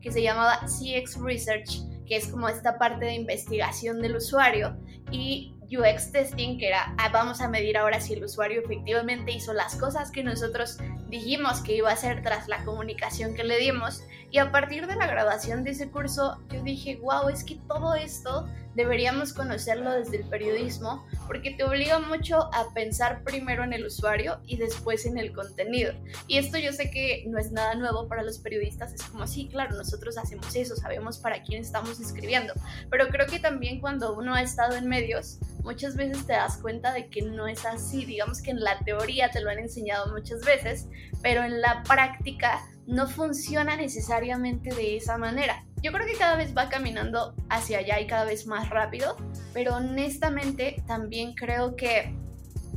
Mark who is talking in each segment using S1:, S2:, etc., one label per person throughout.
S1: que se llamaba CX Research, que es como esta parte de investigación del usuario, y UX testing, que era ah, vamos a medir ahora si el usuario efectivamente hizo las cosas que nosotros dijimos que iba a hacer tras la comunicación que le dimos. Y a partir de la graduación de ese curso, yo dije, wow, es que todo esto deberíamos conocerlo desde el periodismo porque te obliga mucho a pensar primero en el usuario y después en el contenido. Y esto yo sé que no es nada nuevo para los periodistas, es como, sí, claro, nosotros hacemos eso, sabemos para quién estamos escribiendo, pero creo que también cuando uno ha estado en medios, muchas veces te das cuenta de que no es así, digamos que en la teoría te lo han enseñado muchas veces, pero en la práctica no funciona necesariamente de esa manera. Yo creo que cada vez va caminando hacia allá y cada vez más rápido, pero honestamente también creo que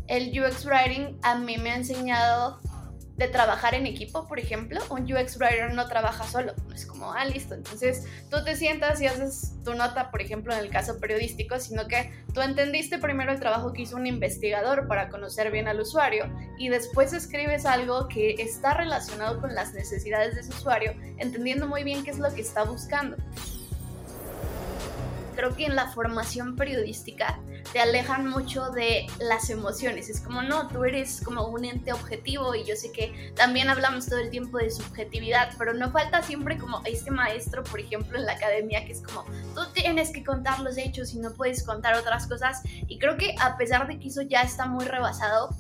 S1: el UX Writing a mí me ha enseñado de trabajar en equipo, por ejemplo, un UX writer no trabaja solo, es como, ah, listo, entonces tú te sientas y haces tu nota, por ejemplo, en el caso periodístico, sino que tú entendiste primero el trabajo que hizo un investigador para conocer bien al usuario y después escribes algo que está relacionado con las necesidades de ese usuario, entendiendo muy bien qué es lo que está buscando creo que en la formación periodística te alejan mucho de las emociones. Es como, no, tú eres como un ente objetivo y yo sé que también hablamos todo el tiempo de subjetividad, pero no falta siempre como este maestro, por ejemplo, en la academia, que es como, tú tienes que contar los hechos y no puedes contar otras cosas. Y creo que a pesar de que eso ya está muy rebasado,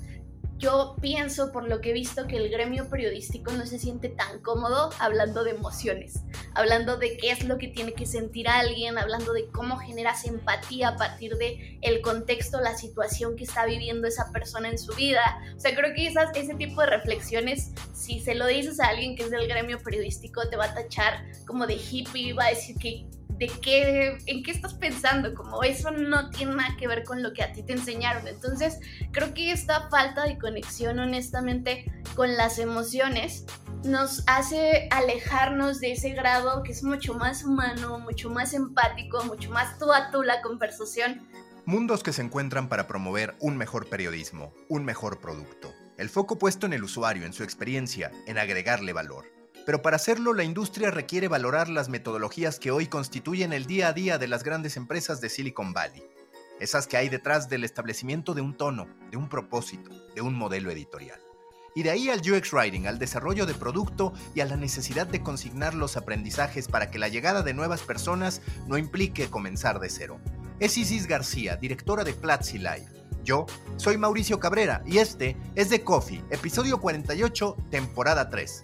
S1: yo pienso, por lo que he visto, que el gremio periodístico no se siente tan cómodo hablando de emociones, hablando de qué es lo que tiene que sentir alguien, hablando de cómo generas empatía a partir de el contexto, la situación que está viviendo esa persona en su vida. O sea, creo que esas, ese tipo de reflexiones, si se lo dices a alguien que es del gremio periodístico, te va a tachar como de hippie, va a decir que de qué, en qué estás pensando, como eso no tiene nada que ver con lo que a ti te enseñaron. Entonces, creo que esta falta de conexión, honestamente, con las emociones nos hace alejarnos de ese grado que es mucho más humano, mucho más empático, mucho más tú a tú la conversación.
S2: Mundos que se encuentran para promover un mejor periodismo, un mejor producto. El foco puesto en el usuario, en su experiencia, en agregarle valor. Pero para hacerlo, la industria requiere valorar las metodologías que hoy constituyen el día a día de las grandes empresas de Silicon Valley. Esas que hay detrás del establecimiento de un tono, de un propósito, de un modelo editorial. Y de ahí al UX Writing, al desarrollo de producto y a la necesidad de consignar los aprendizajes para que la llegada de nuevas personas no implique comenzar de cero. Es Isis García, directora de Platzi Live. Yo soy Mauricio Cabrera y este es The Coffee, episodio 48, temporada 3.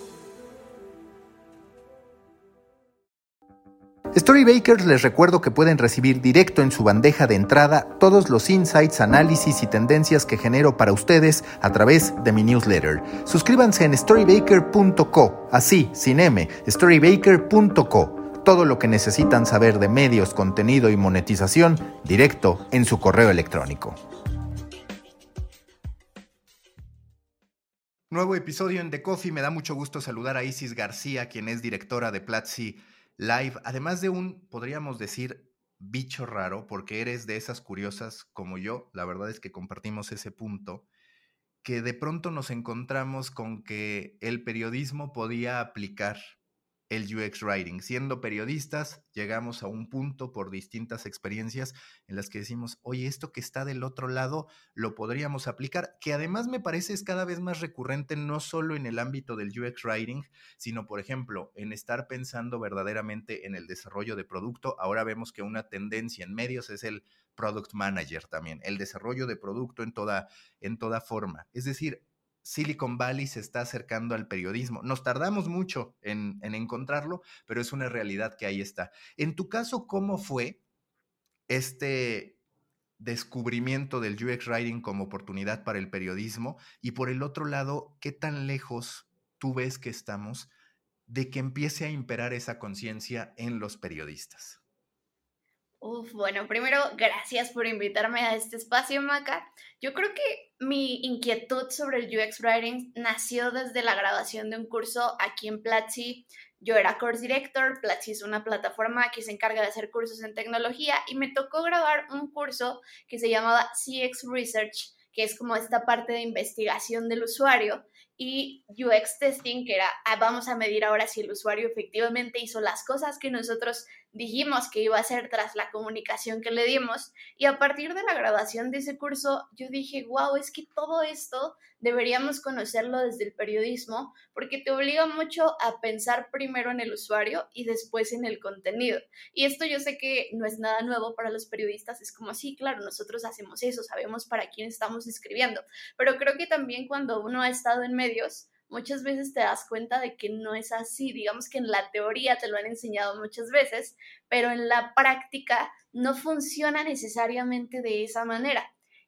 S2: Storybakers les recuerdo que pueden recibir directo en su bandeja de entrada todos los insights, análisis y tendencias que genero para ustedes a través de mi newsletter. Suscríbanse en storybaker.co, así, sin M, storybaker.co. Todo lo que necesitan saber de medios, contenido y monetización directo en su correo electrónico. Nuevo episodio en The Coffee. Me da mucho gusto saludar a Isis García, quien es directora de Platzi live, además de un, podríamos decir, bicho raro, porque eres de esas curiosas como yo, la verdad es que compartimos ese punto, que de pronto nos encontramos con que el periodismo podía aplicar el UX Writing. Siendo periodistas, llegamos a un punto por distintas experiencias en las que decimos, oye, esto que está del otro lado lo podríamos aplicar, que además me parece es cada vez más recurrente no solo en el ámbito del UX Writing, sino, por ejemplo, en estar pensando verdaderamente en el desarrollo de producto. Ahora vemos que una tendencia en medios es el Product Manager también, el desarrollo de producto en toda, en toda forma. Es decir, Silicon Valley se está acercando al periodismo. Nos tardamos mucho en, encontrarlo, pero es una realidad que ahí está. En tu caso, ¿cómo fue este descubrimiento del UX Writing como oportunidad para el periodismo? Y por el otro lado, ¿qué tan lejos tú ves que estamos de que empiece a imperar esa conciencia en los periodistas?
S1: Uf, bueno, primero, gracias por invitarme a este espacio, Maca. Yo creo que mi inquietud sobre el UX Writing nació desde la grabación de un curso aquí en Platzi. Yo era course director, Platzi es una plataforma que se encarga de hacer cursos en tecnología y me tocó grabar un curso que se llamaba CX Research, que es como esta parte de investigación del usuario y UX testing, que era, ah, vamos a medir ahora si el usuario efectivamente hizo las cosas que nosotros dijimos que iba a hacer tras la comunicación que le dimos. Y a partir de la grabación de ese curso, yo dije, wow, es que todo esto deberíamos conocerlo desde el periodismo, porque te obliga mucho a pensar primero en el usuario y después en el contenido. Y esto yo sé que no es nada nuevo para los periodistas, es como, sí, claro, nosotros hacemos eso, sabemos para quién estamos escribiendo, pero creo que también cuando uno ha estado en medios, muchas veces te das cuenta de que no es así. Digamos que en la teoría te lo han enseñado muchas veces, pero en la práctica no funciona necesariamente de esa manera.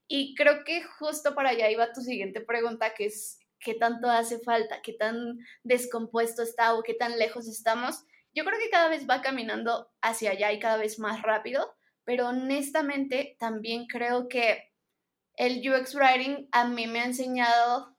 S1: Y creo que justo para allá iba tu siguiente pregunta, que es qué tanto hace falta, qué tan descompuesto está o qué tan lejos estamos. Yo creo que cada vez va caminando hacia allá y cada vez más rápido, pero honestamente también creo que el UX Writing a mí me ha enseñado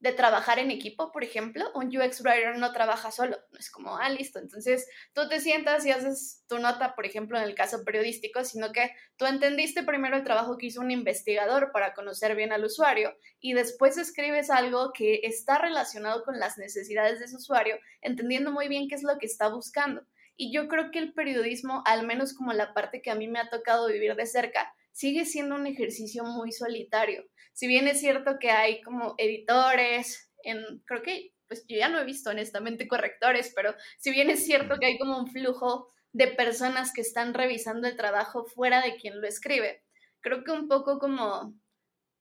S1: de trabajar en equipo, por ejemplo, un UX writer no trabaja solo, no es como, ah, listo, entonces tú te sientas y haces tu nota, por ejemplo, en el caso periodístico, sino que tú entendiste primero el trabajo que hizo un investigador para conocer bien al usuario y después escribes algo que está relacionado con las necesidades de ese usuario, entendiendo muy bien qué es lo que está buscando. Y yo creo que el periodismo, al menos como la parte que a mí me ha tocado vivir de cerca, sigue siendo un ejercicio muy solitario. Si bien es cierto que hay como editores, en, creo que, pues yo ya no he visto honestamente correctores, pero si bien es cierto que hay como un flujo de personas que están revisando el trabajo fuera de quien lo escribe, creo que un poco como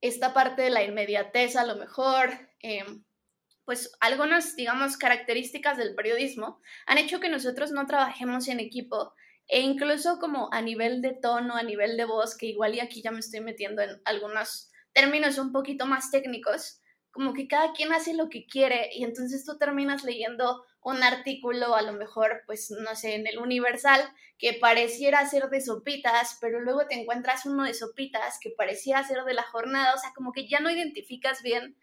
S1: esta parte de la inmediatez a lo mejor, em, pues algunas, digamos, características del periodismo han hecho que nosotros no trabajemos en equipo e incluso como a nivel de tono, a nivel de voz, que igual y aquí ya me estoy metiendo en algunos términos un poquito más técnicos, como que cada quien hace lo que quiere y entonces tú terminas leyendo un artículo, a lo mejor, pues no sé, en el Universal, que pareciera ser de sopitas, pero luego te encuentras uno de sopitas que parecía ser de la jornada, o sea, como que ya no identificas bien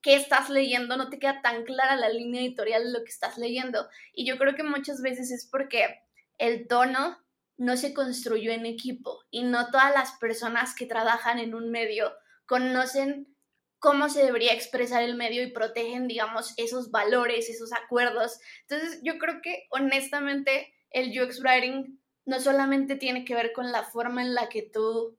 S1: qué estás leyendo, no te queda tan clara la línea editorial de lo que estás leyendo. Y yo creo que muchas veces es porque el tono no se construyó en equipo y no todas las personas que trabajan en un medio conocen cómo se debería expresar el medio y protegen, digamos, esos valores, esos acuerdos. Entonces, yo creo que honestamente el UX Writing no solamente tiene que ver con la forma en la que tú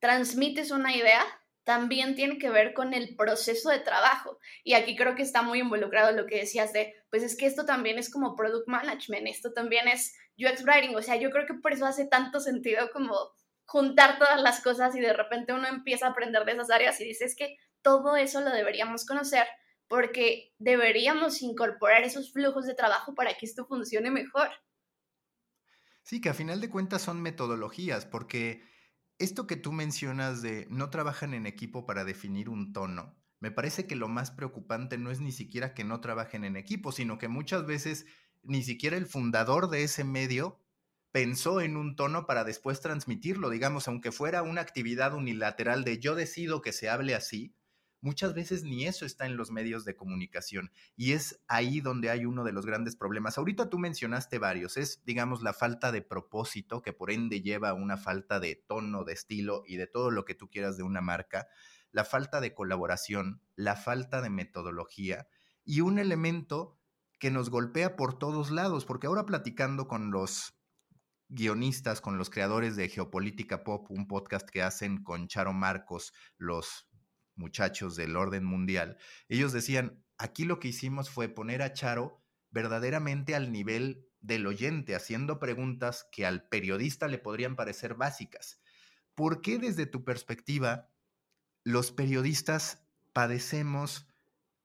S1: transmites una idea, también tiene que ver con el proceso de trabajo. Y aquí creo que está muy involucrado lo que decías de, pues es que esto también es como product management, esto también es UX writing, o sea, yo creo que por eso hace tanto sentido como juntar todas las cosas y de repente uno empieza a aprender de esas áreas y dices que todo eso lo deberíamos conocer porque deberíamos incorporar esos flujos de trabajo para que esto funcione mejor.
S2: Sí, que a final de cuentas son metodologías, porque esto que tú mencionas de no trabajan en equipo para definir un tono, me parece que lo más preocupante no es ni siquiera que no trabajen en equipo, sino que muchas veces ni siquiera el fundador de ese medio pensó en un tono para después transmitirlo, digamos, aunque fuera una actividad unilateral de yo decido que se hable así, muchas veces ni eso está en los medios de comunicación y es ahí donde hay uno de los grandes problemas. Ahorita tú mencionaste varios, es digamos la falta de propósito que por ende lleva a una falta de tono, de estilo y de todo lo que tú quieras de una marca, la falta de colaboración, la falta de metodología y un elemento que nos golpea por todos lados, porque ahora platicando con los guionistas, con los creadores de Geopolítica Pop, un podcast que hacen con Charo Marcos, los muchachos del orden mundial, ellos decían, aquí lo que hicimos fue poner a Charo verdaderamente al nivel del oyente, haciendo preguntas que al periodista le podrían parecer básicas. ¿Por qué desde tu perspectiva los periodistas padecemos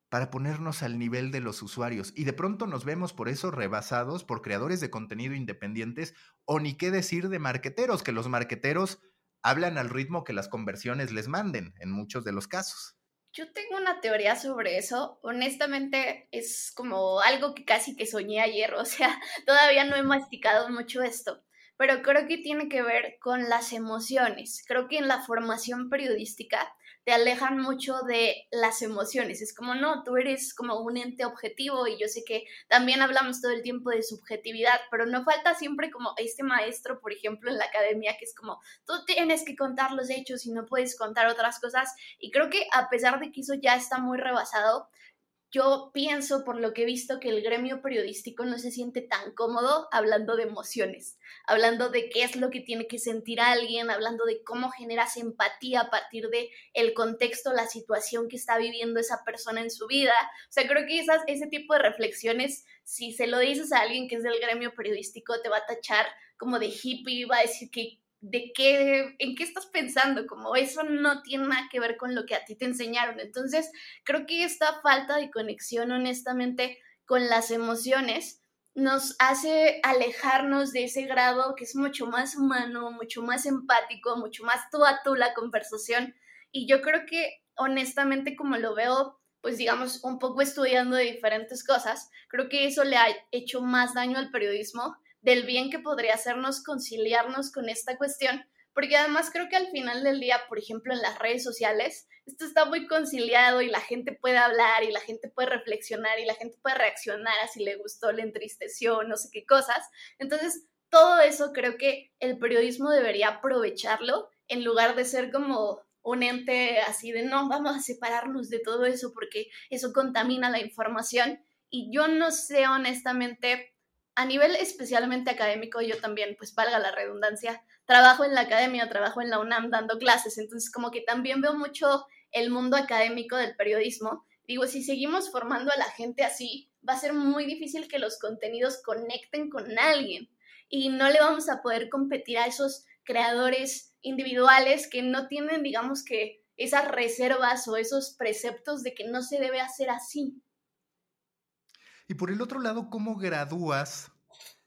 S2: para ponernos al nivel de los usuarios. Y de pronto nos vemos por eso rebasados por creadores de contenido independientes o ni qué decir de marqueteros, que los marqueteros hablan al ritmo que las conversiones les manden en muchos de los casos.
S1: Yo tengo una teoría sobre eso. Honestamente, es como algo que casi que soñé ayer. O sea, todavía no he masticado mucho esto. pero creo que tiene que ver con las emociones. Creo que en la formación periodística te alejan mucho de las emociones. Es como, no, tú eres como un ente objetivo y yo sé que también hablamos todo el tiempo de subjetividad, pero no falta siempre como este maestro, por ejemplo, en la academia, que es como, tú tienes que contar los hechos y no puedes contar otras cosas. Y creo que a pesar de que eso ya está muy rebasado, yo pienso, por lo que he visto, que el gremio periodístico no se siente tan cómodo hablando de emociones, hablando de qué es lo que tiene que sentir alguien, hablando de cómo generas empatía a partir de el contexto, la situación que está viviendo esa persona en su vida. O sea, creo que ese tipo de reflexiones, si se lo dices a alguien que es del gremio periodístico, te va a tachar como de hippie, va a decir que de qué, en qué estás pensando, como eso no tiene nada que ver con lo que a ti te enseñaron. Entonces, creo que esta falta de conexión, honestamente, con las emociones nos hace alejarnos de ese grado que es mucho más humano, mucho más empático, mucho más tú a tú la conversación. Y yo creo que, honestamente, como lo veo, pues digamos, un poco estudiando de diferentes cosas, creo que eso le ha hecho más daño al periodismo del bien que podría hacernos conciliarnos con esta cuestión, porque además creo que al final del día, por ejemplo, en las redes sociales, esto está muy conciliado y la gente puede hablar y la gente puede reflexionar y la gente puede reaccionar a si le gustó, le entristeció, no sé qué cosas. Entonces, todo eso creo que el periodismo debería aprovecharlo en lugar de ser como un ente así de no, vamos a separarnos de todo eso porque eso contamina la información. Y yo no sé honestamente a nivel especialmente académico, yo también, pues valga la redundancia, trabajo en la academia, trabajo en la UNAM dando clases, entonces como que también veo mucho el mundo académico del periodismo. Digo, si seguimos formando a la gente así, va a ser muy difícil que los contenidos conecten con alguien y no le vamos a poder competir a esos creadores individuales que no tienen, digamos que, esas reservas o esos preceptos de que no se debe hacer así.
S2: Y por el otro lado, ¿cómo gradúas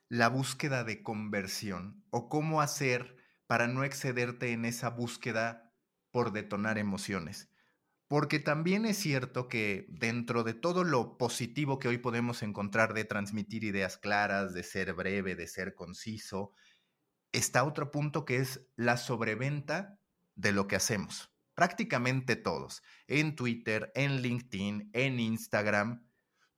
S2: la búsqueda de conversión o cómo hacer para no excederte en esa búsqueda por detonar emociones? Porque también es cierto que dentro de todo lo positivo que hoy podemos encontrar de transmitir ideas claras, de ser breve, de ser conciso, está otro punto que es la sobreventa de lo que hacemos. Prácticamente todos, en Twitter, en LinkedIn, en Instagram,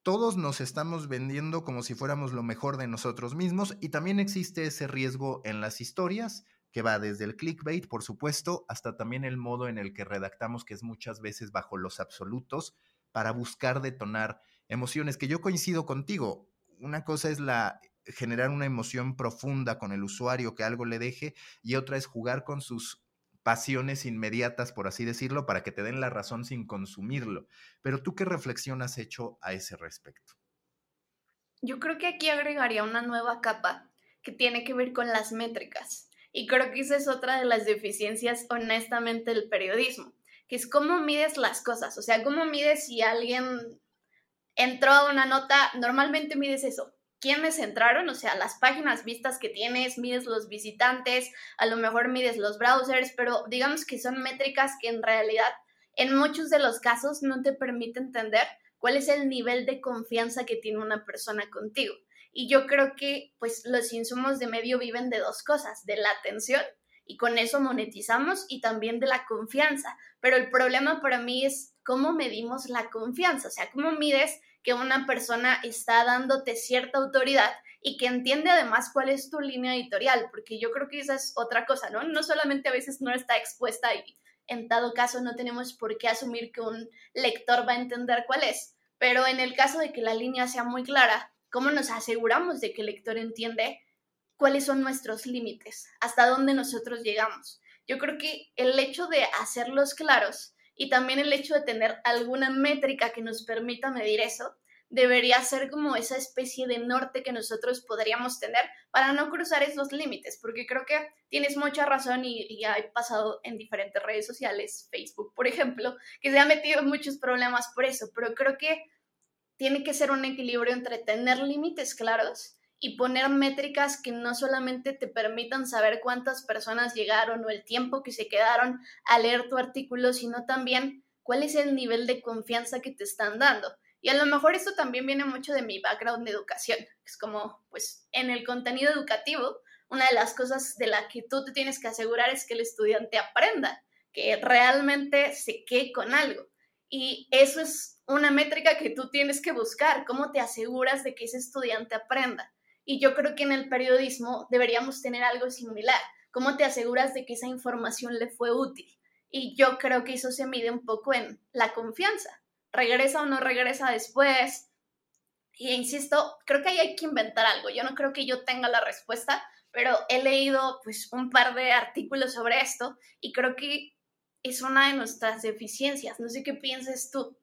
S2: todos nos estamos vendiendo como si fuéramos lo mejor de nosotros mismos y también existe ese riesgo en las historias que va desde el clickbait, por supuesto, hasta también el modo en el que redactamos, que es muchas veces bajo los absolutos, para buscar detonar emociones, que yo coincido contigo. Una cosa es la generar una emoción profunda con el usuario que algo le deje y otra es jugar con sus pasiones inmediatas, por así decirlo, para que te den la razón sin consumirlo. Pero tú qué reflexión has hecho a ese respecto?
S1: Yo creo que aquí agregaría una nueva capa que tiene que ver con las métricas. Y creo que esa es otra de las deficiencias, honestamente, del periodismo, que es cómo mides las cosas. O sea, cómo mides si alguien entró a una nota, normalmente mides eso, quiénes entraron, o sea, las páginas vistas que tienes, mides los visitantes, a lo mejor mides los browsers, pero digamos que son métricas que en realidad en muchos de los casos no te permite entender cuál es el nivel de confianza que tiene una persona contigo. Y yo creo que pues los insumos de medio viven de dos cosas, de la atención y con eso monetizamos y también de la confianza. Pero el problema para mí es cómo medimos la confianza, o sea, cómo mides que una persona está dándote cierta autoridad y que entiende además cuál es tu línea editorial, porque yo creo que esa es otra cosa, ¿no? No solamente a veces no está expuesta y en dado caso no tenemos por qué asumir que un lector va a entender cuál es, pero en el caso de que la línea sea muy clara, ¿cómo nos aseguramos de que el lector entiende cuáles son nuestros límites, hasta dónde nosotros llegamos? Yo creo que el hecho de hacerlos claros y también el hecho de tener alguna métrica que nos permita medir eso debería ser como esa especie de norte que nosotros podríamos tener para no cruzar esos límites, porque creo que tienes mucha razón y, y ha pasado en diferentes redes sociales, Facebook, por ejemplo, que se ha metido muchos problemas por eso, pero creo que tiene que ser un equilibrio entre tener límites claros y poner métricas que no solamente te permitan saber cuántas personas llegaron o el tiempo que se quedaron a leer tu artículo, sino también cuál es el nivel de confianza que te están dando. Y a lo mejor esto también viene mucho de mi background de educación. Es como, pues, en el contenido educativo, una de las cosas de la que tú te tienes que asegurar es que el estudiante aprenda, que realmente se quede con algo. Y eso es una métrica que tú tienes que buscar, cómo te aseguras de que ese estudiante aprenda. Y yo creo que en el periodismo deberíamos tener algo similar, cómo te aseguras de que esa información le fue útil. Y yo creo que eso se mide un poco en la confianza. ¿Regresa o no regresa después? Y insisto, creo que ahí hay que inventar algo. Yo no creo que yo tenga la respuesta, pero he leído pues un par de artículos sobre esto y creo que es una de nuestras deficiencias. No sé qué pienses tú.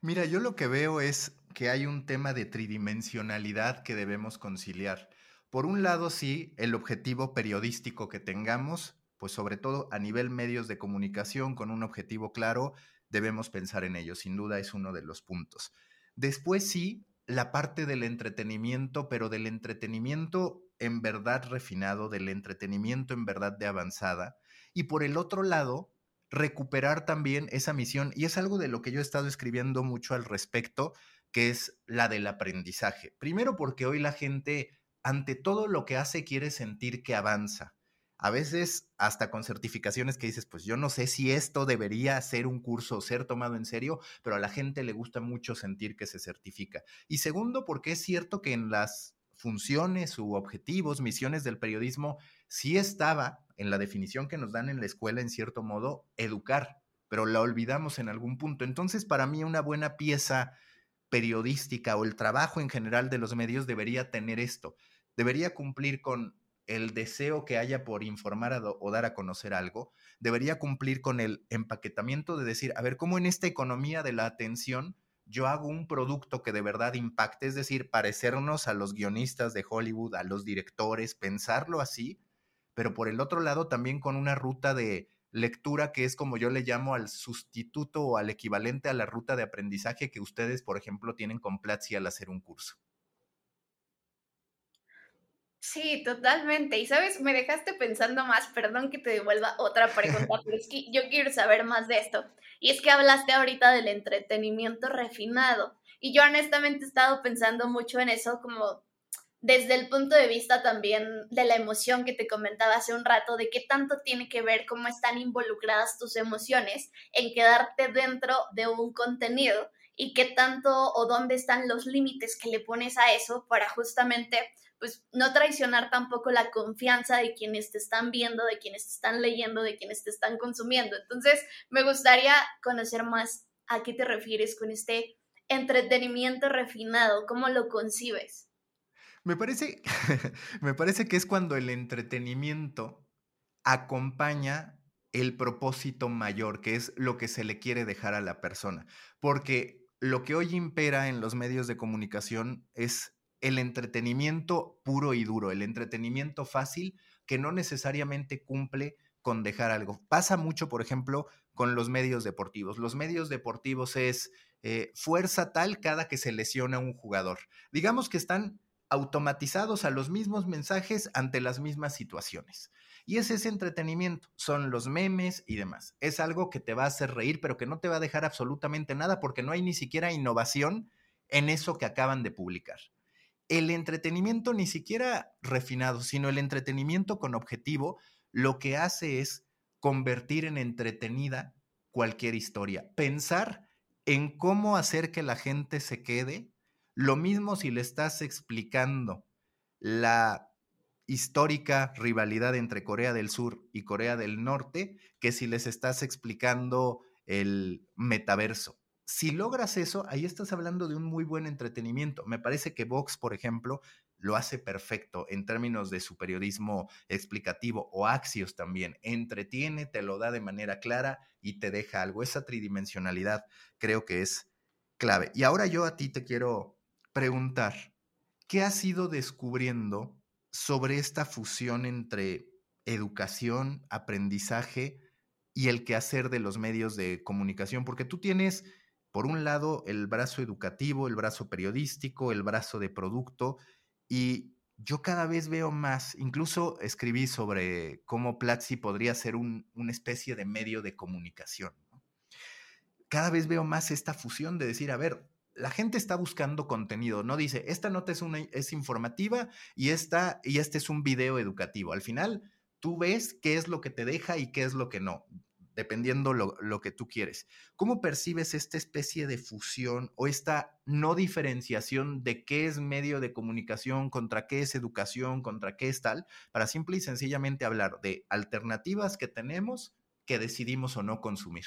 S2: Mira, yo lo que veo es que hay un tema de tridimensionalidad que debemos conciliar. Por un lado, sí, el objetivo periodístico que tengamos, pues sobre todo a nivel medios de comunicación con un objetivo claro, debemos pensar en ello, sin duda es uno de los puntos. Después sí, la parte del entretenimiento, pero del entretenimiento en verdad refinado, del entretenimiento en verdad de avanzada. Y por el otro lado, recuperar también esa misión, y es algo de lo que yo he estado escribiendo mucho al respecto, que es la del aprendizaje. Primero porque hoy la gente, ante todo lo que hace, quiere sentir que avanza. A veces hasta con certificaciones que dices, pues yo no sé si esto debería ser un curso, ser tomado en serio, pero a la gente le gusta mucho sentir que se certifica. Y segundo, porque es cierto que en las funciones u objetivos, misiones del periodismo, sí estaba en la definición que nos dan en la escuela, en cierto modo, educar, pero la olvidamos en algún punto. Entonces, para mí, una buena pieza periodística o el trabajo en general de los medios debería tener esto. Debería cumplir con el deseo que haya por informar o dar a conocer algo, debería cumplir con el empaquetamiento de decir, a ver, ¿cómo en esta economía de la atención yo hago un producto que de verdad impacte? Es decir, parecernos a los guionistas de Hollywood, a los directores, pensarlo así, pero por el otro lado también con una ruta de lectura que es como yo le llamo al sustituto o al equivalente a la ruta de aprendizaje que ustedes, por ejemplo, tienen con Platzi al hacer un curso.
S1: Sí, totalmente. Y sabes, me dejaste pensando más, perdón que te devuelva otra pregunta, pero es que yo quiero saber más de esto. Y es que hablaste ahorita del entretenimiento refinado. Y yo honestamente he estado pensando mucho en eso como desde el punto de vista también de la emoción que te comentaba hace un rato, de qué tanto tiene que ver cómo están involucradas tus emociones en quedarte dentro de un contenido y qué tanto o dónde están los límites que le pones a eso para justamente pues no traicionar tampoco la confianza de quienes te están viendo, de quienes te están leyendo, de quienes te están consumiendo. Entonces, me gustaría conocer más a qué te refieres con este entretenimiento refinado, cómo lo concibes.
S2: Me parece, me parece que es cuando el entretenimiento acompaña el propósito mayor, que es lo que se le quiere dejar a la persona. Porque lo que hoy impera en los medios de comunicación es el entretenimiento puro y duro, el entretenimiento fácil que no necesariamente cumple con dejar algo. Pasa mucho, por ejemplo, con los medios deportivos. Los medios deportivos es eh, fuerza tal cada que se lesiona un jugador. Digamos que están automatizados a los mismos mensajes ante las mismas situaciones. Y es ese entretenimiento, son los memes y demás. Es algo que te va a hacer reír, pero que no te va a dejar absolutamente nada porque no hay ni siquiera innovación en eso que acaban de publicar. El entretenimiento ni siquiera refinado, sino el entretenimiento con objetivo, lo que hace es convertir en entretenida cualquier historia. Pensar en cómo hacer que la gente se quede lo mismo si le estás explicando la histórica rivalidad entre Corea del Sur y Corea del Norte que si les estás explicando el metaverso. Si logras eso, ahí estás hablando de un muy buen entretenimiento. Me parece que Vox, por ejemplo, lo hace perfecto en términos de su periodismo explicativo o Axios también. Entretiene, te lo da de manera clara y te deja algo. Esa tridimensionalidad creo que es clave. Y ahora yo a ti te quiero preguntar, ¿qué has ido descubriendo sobre esta fusión entre educación, aprendizaje y el quehacer de los medios de comunicación? Porque tú tienes, por un lado, el brazo educativo, el brazo periodístico, el brazo de producto, y yo cada vez veo más, incluso escribí sobre cómo Platzi podría ser una especie de medio de comunicación. Cada vez veo más esta fusión de decir, a ver, la gente está buscando contenido, no dice, esta nota es, informativa y, esta, y este es un video educativo. Al final, tú ves qué es lo que te deja y qué es lo que no, dependiendo lo, lo que tú quieres. ¿Cómo percibes esta especie de fusión o esta no diferenciación de qué es medio de comunicación, contra qué es educación, contra qué es tal, para simple y sencillamente hablar de alternativas que tenemos que decidimos o no consumir?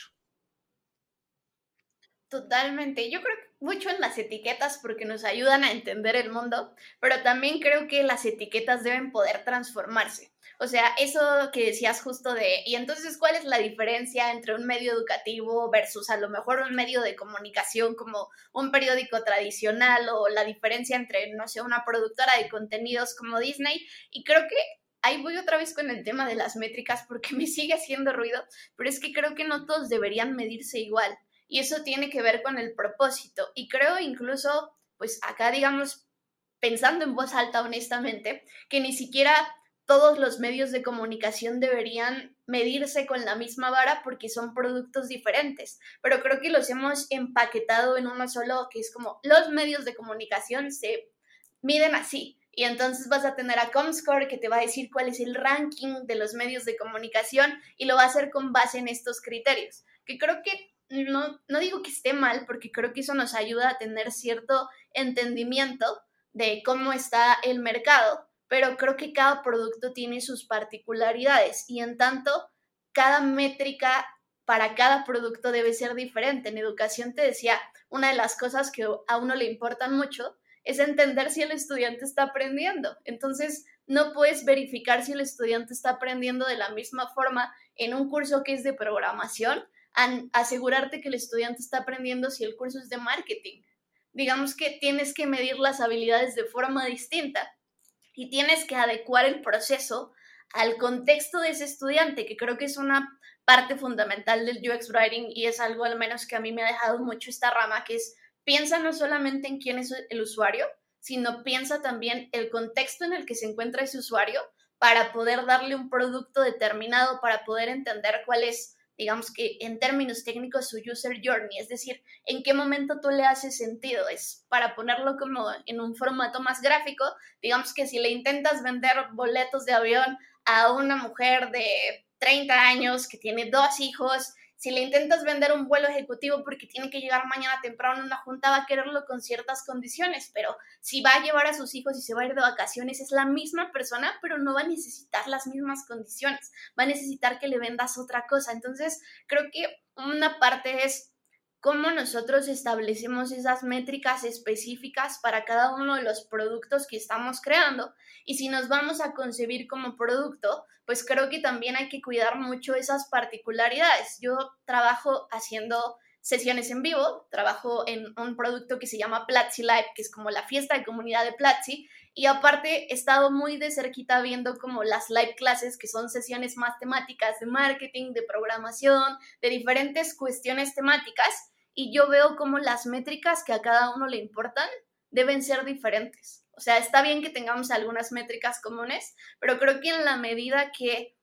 S1: Totalmente. Yo creo mucho en las etiquetas porque nos ayudan a entender el mundo, pero también creo que las etiquetas deben poder transformarse. O sea, eso que decías justo de, y entonces, ¿cuál es la diferencia entre un medio educativo versus a lo mejor un medio de comunicación como un periódico tradicional o la diferencia entre, no sé, una productora de contenidos como Disney? Y creo que ahí voy otra vez con el tema de las métricas porque me sigue haciendo ruido, pero es que creo que no todos deberían medirse igual y eso tiene que ver con el propósito. Y creo incluso, pues acá digamos, pensando en voz alta honestamente, que ni siquiera todos los medios de comunicación deberían medirse con la misma vara porque son productos diferentes, pero creo que los hemos empaquetado en uno solo, que es como los medios de comunicación se miden así. Y entonces vas a tener a Comscore que te va a decir cuál es el ranking de los medios de comunicación y lo va a hacer con base en estos criterios, que creo que no, no digo que esté mal, porque creo que eso nos ayuda a tener cierto entendimiento de cómo está el mercado, pero creo que cada producto tiene sus particularidades y en tanto, cada métrica para cada producto debe ser diferente. En educación te decía, una de las cosas que a uno le importan mucho es entender si el estudiante está aprendiendo. Entonces, no puedes verificar si el estudiante está aprendiendo de la misma forma en un curso que es de programación asegurarte que el estudiante está aprendiendo si el curso es de marketing. Digamos que tienes que medir las habilidades de forma distinta y tienes que adecuar el proceso al contexto de ese estudiante, que creo que es una parte fundamental del UX Writing y es algo al menos que a mí me ha dejado mucho esta rama, que es piensa no solamente en quién es el usuario, sino piensa también el contexto en el que se encuentra ese usuario para poder darle un producto determinado, para poder entender cuál es digamos que en términos técnicos, su user journey, es decir, en qué momento tú le haces sentido. Es para ponerlo como en un formato más gráfico, digamos que si le intentas vender boletos de avión a una mujer de 30 años que tiene dos hijos si le intentas vender un vuelo ejecutivo porque tiene que llegar mañana temprano a una junta, va a quererlo con ciertas condiciones, pero si va a llevar a sus hijos y se va a ir de vacaciones, es la misma persona, pero no va a necesitar las mismas condiciones, va a necesitar que le vendas otra cosa. Entonces, creo que una parte es cómo nosotros establecemos esas métricas específicas para cada uno de los productos que estamos creando. Y si nos vamos a concebir como producto, pues creo que también hay que cuidar mucho esas particularidades. Yo trabajo haciendo sesiones en vivo, trabajo en un producto que se llama Platzi Live, que es como la fiesta de comunidad de Platzi, y aparte he estado muy de cerquita viendo como las live clases, que son sesiones más temáticas de marketing, de programación, de diferentes cuestiones temáticas, y yo veo como las métricas que a cada uno le importan deben ser diferentes. O sea, está bien que tengamos algunas métricas comunes, pero creo que en la medida que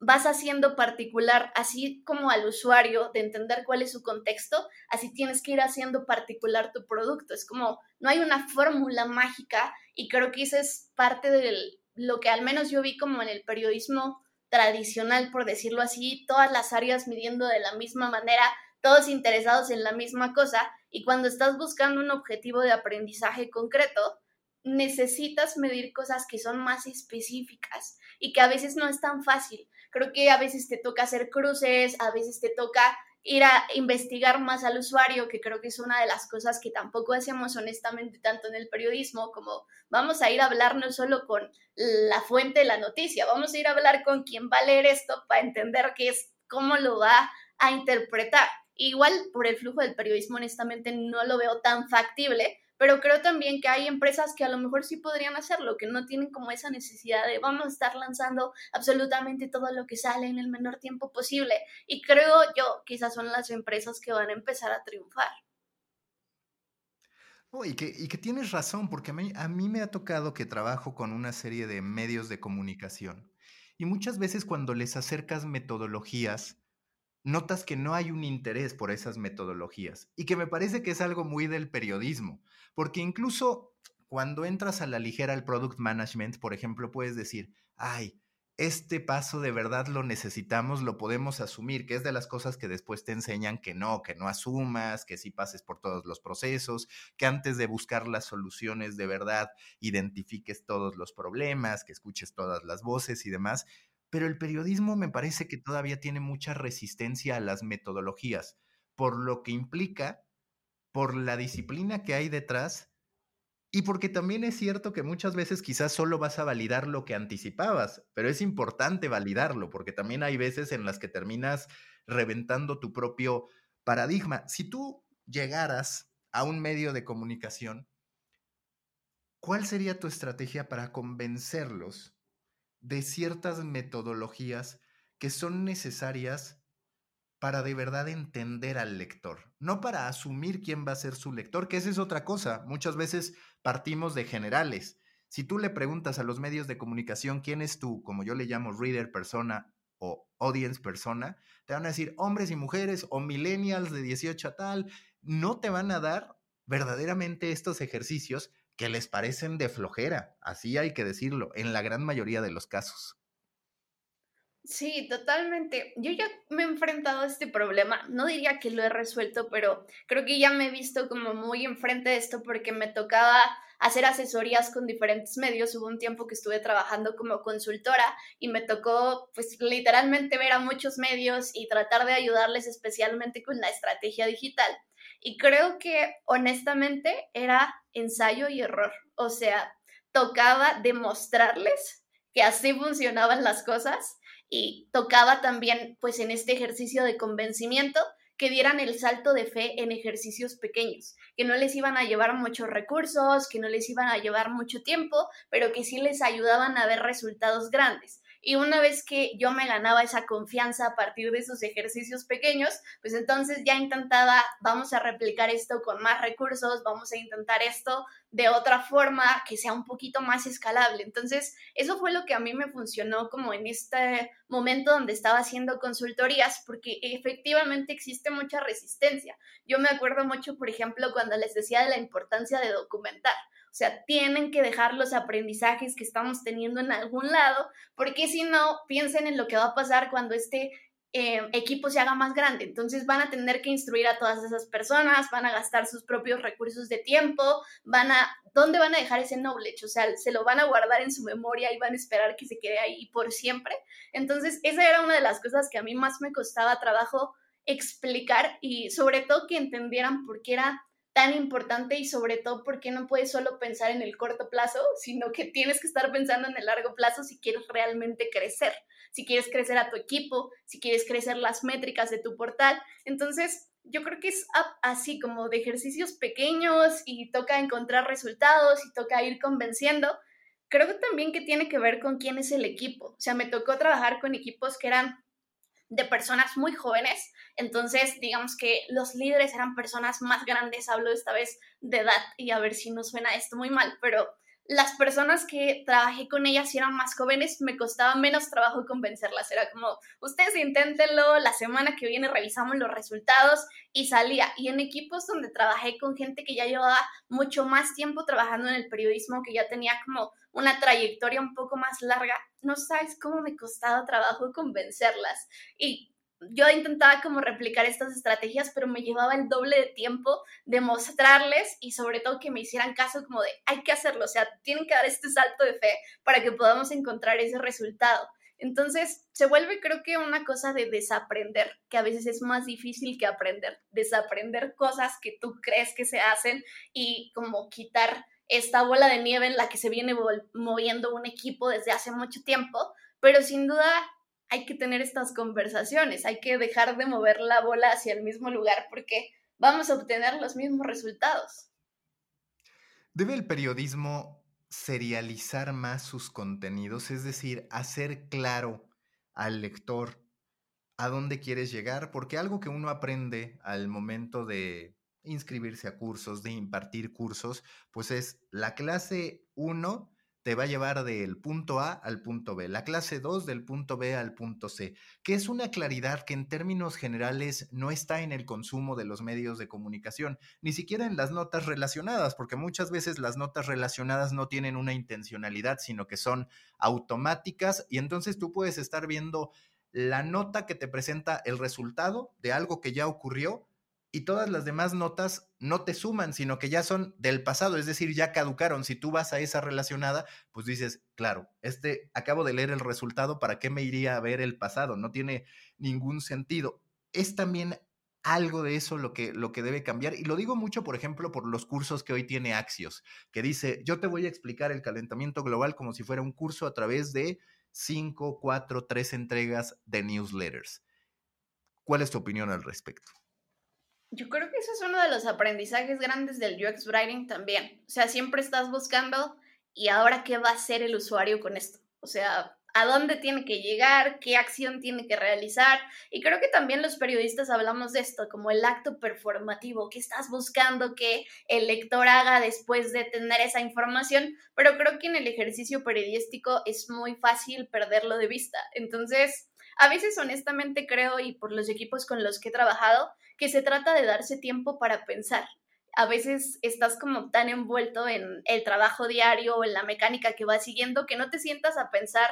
S1: vas haciendo particular, así como al usuario, de entender cuál es su contexto, así tienes que ir haciendo particular tu producto. Es como, no hay una fórmula mágica y creo que esa es parte de lo que al menos yo vi como en el periodismo tradicional, por decirlo así, todas las áreas midiendo de la misma manera, todos interesados en la misma cosa y cuando estás buscando un objetivo de aprendizaje concreto, necesitas medir cosas que son más específicas y que a veces no es tan fácil. Creo que a veces te toca hacer cruces, a veces te toca ir a investigar más al usuario, que creo que es una de las cosas que tampoco hacemos honestamente tanto en el periodismo, como vamos a ir a hablar no solo con la fuente de la noticia, vamos a ir a hablar con quien va a leer esto para entender qué es, cómo lo va a interpretar. Igual por el flujo del periodismo, honestamente, no lo veo tan factible, pero creo también que hay empresas que a lo mejor sí podrían hacerlo, que no tienen como esa necesidad de vamos a estar lanzando absolutamente todo lo que sale en el menor tiempo posible. Y creo yo esas son las empresas que van a empezar a triunfar.
S2: y, que, y, que, tienes razón, porque a mí, a mí me ha tocado que trabajo con una serie de medios de comunicación y muchas veces cuando les acercas metodologías, notas que no hay un interés por esas metodologías y que me parece que es algo muy del periodismo, porque incluso cuando entras a la ligera al product management, por ejemplo, puedes decir, ay, este paso de verdad lo necesitamos, lo podemos asumir, que es de las cosas que después te enseñan que no, que no asumas, que sí pases por todos los procesos, que antes de buscar las soluciones de verdad identifiques todos los problemas, que escuches todas las voces y demás. Pero el periodismo me parece que todavía tiene mucha resistencia a las metodologías, por lo que implica, por la disciplina que hay detrás y porque también es cierto que muchas veces quizás solo vas a validar lo que anticipabas, pero es importante validarlo, porque también hay veces en las que terminas reventando tu propio paradigma. Si tú llegaras a un medio de comunicación, ¿cuál sería tu estrategia para convencerlos de ciertas metodologías que son necesarias para de verdad entender al lector, no para asumir quién va a ser su lector, que esa es otra cosa. Muchas veces partimos de generales. Si tú le preguntas a los medios de comunicación quién es tú, como yo le llamo reader persona o audience persona, te van a decir hombres y mujeres o millennials de 18 a tal, no te van a dar verdaderamente estos ejercicios que les parecen de flojera, así hay que decirlo, en la gran mayoría de los casos.
S1: Sí, totalmente. Yo ya me he enfrentado a este problema. No diría que lo he resuelto, pero creo que ya me he visto como muy enfrente de esto porque me tocaba hacer asesorías con diferentes medios. Hubo un tiempo que estuve trabajando como consultora y me tocó pues literalmente ver a muchos medios y tratar de ayudarles especialmente con la estrategia digital. Y creo que honestamente era ensayo y error. O sea, tocaba demostrarles que así funcionaban las cosas y tocaba también, pues en este ejercicio de convencimiento, que dieran el salto de fe en ejercicios pequeños, que no les iban a llevar muchos recursos, que no les iban a llevar mucho tiempo, pero que sí les ayudaban a ver resultados grandes. Y una vez que yo me ganaba esa confianza a partir de esos ejercicios pequeños, pues entonces ya intentaba, vamos a replicar esto con más recursos, vamos a intentar esto de otra forma que sea un poquito más escalable. Entonces, eso fue lo que a mí me funcionó como en este momento donde estaba haciendo consultorías, porque efectivamente existe mucha resistencia. Yo me acuerdo mucho, por ejemplo, cuando les decía de la importancia de documentar. O sea, tienen que dejar los aprendizajes que estamos teniendo en algún lado, porque si no, piensen en lo que va a pasar cuando este eh, equipo se haga más grande. Entonces van a tener que instruir a todas esas personas, van a gastar sus propios recursos de tiempo, van a, ¿dónde van a dejar ese knowledge? O sea, se lo van a guardar en su memoria y van a esperar que se quede ahí por siempre. Entonces, esa era una de las cosas que a mí más me costaba trabajo explicar y sobre todo que entendieran por qué era tan importante y sobre todo porque no puedes solo pensar en el corto plazo, sino que tienes que estar pensando en el largo plazo si quieres realmente crecer, si quieres crecer a tu equipo, si quieres crecer las métricas de tu portal. Entonces, yo creo que es así como de ejercicios pequeños y toca encontrar resultados y toca ir convenciendo. Creo también que tiene que ver con quién es el equipo. O sea, me tocó trabajar con equipos que eran de personas muy jóvenes. Entonces, digamos que los líderes eran personas más grandes, hablo esta vez de edad y a ver si no suena esto muy mal, pero las personas que trabajé con ellas eran más jóvenes, me costaba menos trabajo convencerlas. Era como, ustedes inténtenlo, la semana que viene revisamos los resultados y salía. Y en equipos donde trabajé con gente que ya llevaba mucho más tiempo trabajando en el periodismo, que ya tenía como una trayectoria un poco más larga, no sabes cómo me costaba trabajo convencerlas. Y yo intentaba como replicar estas estrategias, pero me llevaba el doble de tiempo de mostrarles y sobre todo que me hicieran caso como de hay que hacerlo, o sea, tienen que dar este salto de fe para que podamos encontrar ese resultado. Entonces, se vuelve creo que una cosa de desaprender, que a veces es más difícil que aprender, desaprender cosas que tú crees que se hacen y como quitar esta bola de nieve en la que se viene moviendo un equipo desde hace mucho tiempo, pero sin duda hay que tener estas conversaciones, hay que dejar de mover la bola hacia el mismo lugar porque vamos a obtener los mismos resultados.
S2: ¿Debe el periodismo serializar más sus contenidos? Es decir, hacer claro al lector a dónde quieres llegar, porque algo que uno aprende al momento de inscribirse a cursos, de impartir cursos, pues es la clase 1 te va a llevar del punto A al punto B, la clase 2 del punto B al punto C, que es una claridad que en términos generales no está en el consumo de los medios de comunicación, ni siquiera en las notas relacionadas, porque muchas veces las notas relacionadas no tienen una intencionalidad, sino que son automáticas y entonces tú puedes estar viendo la nota que te presenta el resultado de algo que ya ocurrió y todas las demás notas no te suman, sino que ya son del pasado, es decir, ya caducaron. Si tú vas a esa relacionada, pues dices, claro, este acabo de leer el resultado, ¿para qué me iría a ver el pasado? No tiene ningún sentido. Es también algo de eso lo que, lo que debe cambiar. Y lo digo mucho, por ejemplo, por los cursos que hoy tiene Axios, que dice, yo te voy a explicar el calentamiento global como si fuera un curso a través de cinco, cuatro, tres entregas de newsletters. ¿Cuál es tu opinión al respecto?
S1: Yo creo que eso es uno de los aprendizajes grandes del UX Writing también. O sea, siempre estás buscando y ahora qué va a hacer el usuario con esto. O sea, a dónde tiene que llegar, qué acción tiene que realizar. Y creo que también los periodistas hablamos de esto, como el acto performativo, qué estás buscando que el lector haga después de tener esa información, pero creo que en el ejercicio periodístico es muy fácil perderlo de vista. Entonces, a veces honestamente creo, y por los equipos con los que he trabajado, que se trata de darse tiempo para pensar. A veces estás como tan envuelto en el trabajo diario o en la mecánica que vas siguiendo que no te sientas a pensar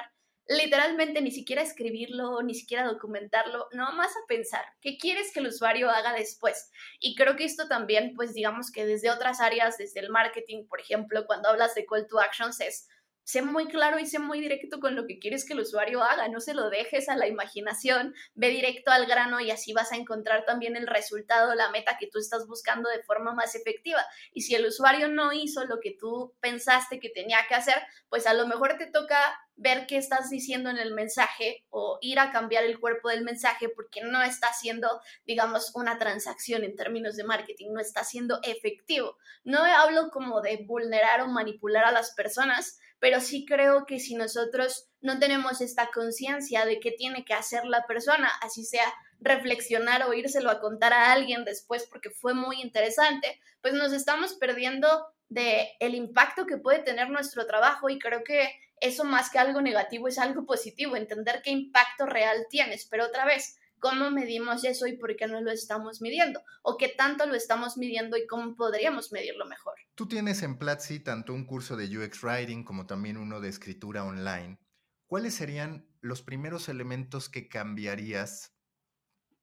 S1: literalmente ni siquiera escribirlo, ni siquiera documentarlo, no más a pensar qué quieres que el usuario haga después. Y creo que esto también, pues digamos que desde otras áreas, desde el marketing, por ejemplo, cuando hablas de call to actions, es sé muy claro y sé muy directo con lo que quieres que el usuario haga, no se lo dejes a la imaginación, ve directo al grano y así vas a encontrar también el resultado, la meta que tú estás buscando de forma más efectiva. Y si el usuario no hizo lo que tú pensaste que tenía que hacer, pues a lo mejor te toca ver qué estás diciendo en el mensaje o ir a cambiar el cuerpo del mensaje porque no está haciendo, digamos, una transacción en términos de marketing, no está siendo efectivo. No hablo como de vulnerar o manipular a las personas, pero sí creo que si nosotros no tenemos esta conciencia de qué tiene que hacer la persona, así sea reflexionar o írselo a contar a alguien después porque fue muy interesante, pues nos estamos perdiendo de el impacto que puede tener nuestro trabajo y creo que eso más que algo negativo es algo positivo, entender qué impacto real tienes, pero otra vez, ¿cómo medimos eso y por qué no lo estamos midiendo? ¿O qué tanto lo estamos midiendo y cómo podríamos medirlo mejor?
S2: Tú tienes en Platzi tanto un curso de UX Writing como también uno de escritura online. ¿Cuáles serían los primeros elementos que cambiarías?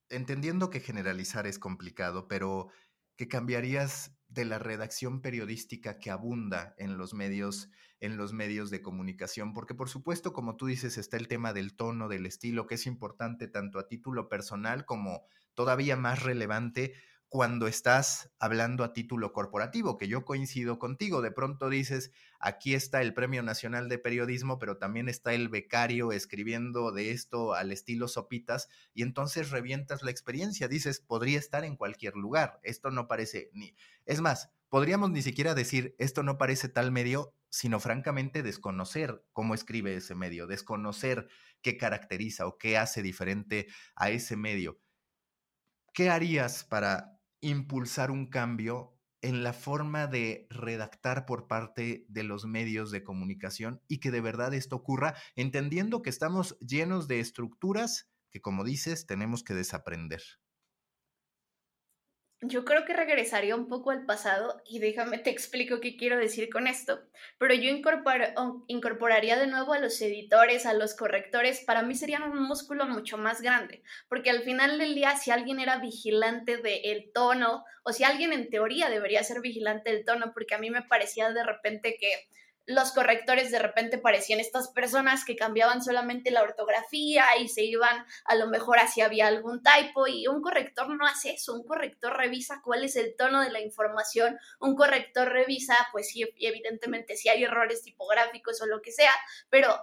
S2: Entendiendo que generalizar es complicado, pero que cambiarías de la redacción periodística que abunda en los medios en los medios de comunicación, porque por supuesto, como tú dices, está el tema del tono, del estilo, que es importante tanto a título personal como todavía más relevante cuando estás hablando a título corporativo, que yo coincido contigo, de pronto dices, aquí está el Premio Nacional de Periodismo, pero también está el becario escribiendo de esto al estilo sopitas, y entonces revientas la experiencia, dices, podría estar en cualquier lugar, esto no parece ni... Es más, podríamos ni siquiera decir, esto no parece tal medio, sino francamente desconocer cómo escribe ese medio, desconocer qué caracteriza o qué hace diferente a ese medio. ¿Qué harías para impulsar un cambio en la forma de redactar por parte de los medios de comunicación y que de verdad esto ocurra, entendiendo que estamos llenos de estructuras que, como dices, tenemos que desaprender.
S1: Yo creo que regresaría un poco al pasado y déjame te explico qué quiero decir con esto, pero yo incorporaría de nuevo a los editores, a los correctores, para mí serían un músculo mucho más grande, porque al final del día si alguien era vigilante del tono o si alguien en teoría debería ser vigilante del tono, porque a mí me parecía de repente que los correctores de repente parecían estas personas que cambiaban solamente la ortografía y se iban a lo mejor hacia había algún typo y un corrector no hace eso, un corrector revisa cuál es el tono de la información, un corrector revisa pues sí, evidentemente si hay errores tipográficos o lo que sea, pero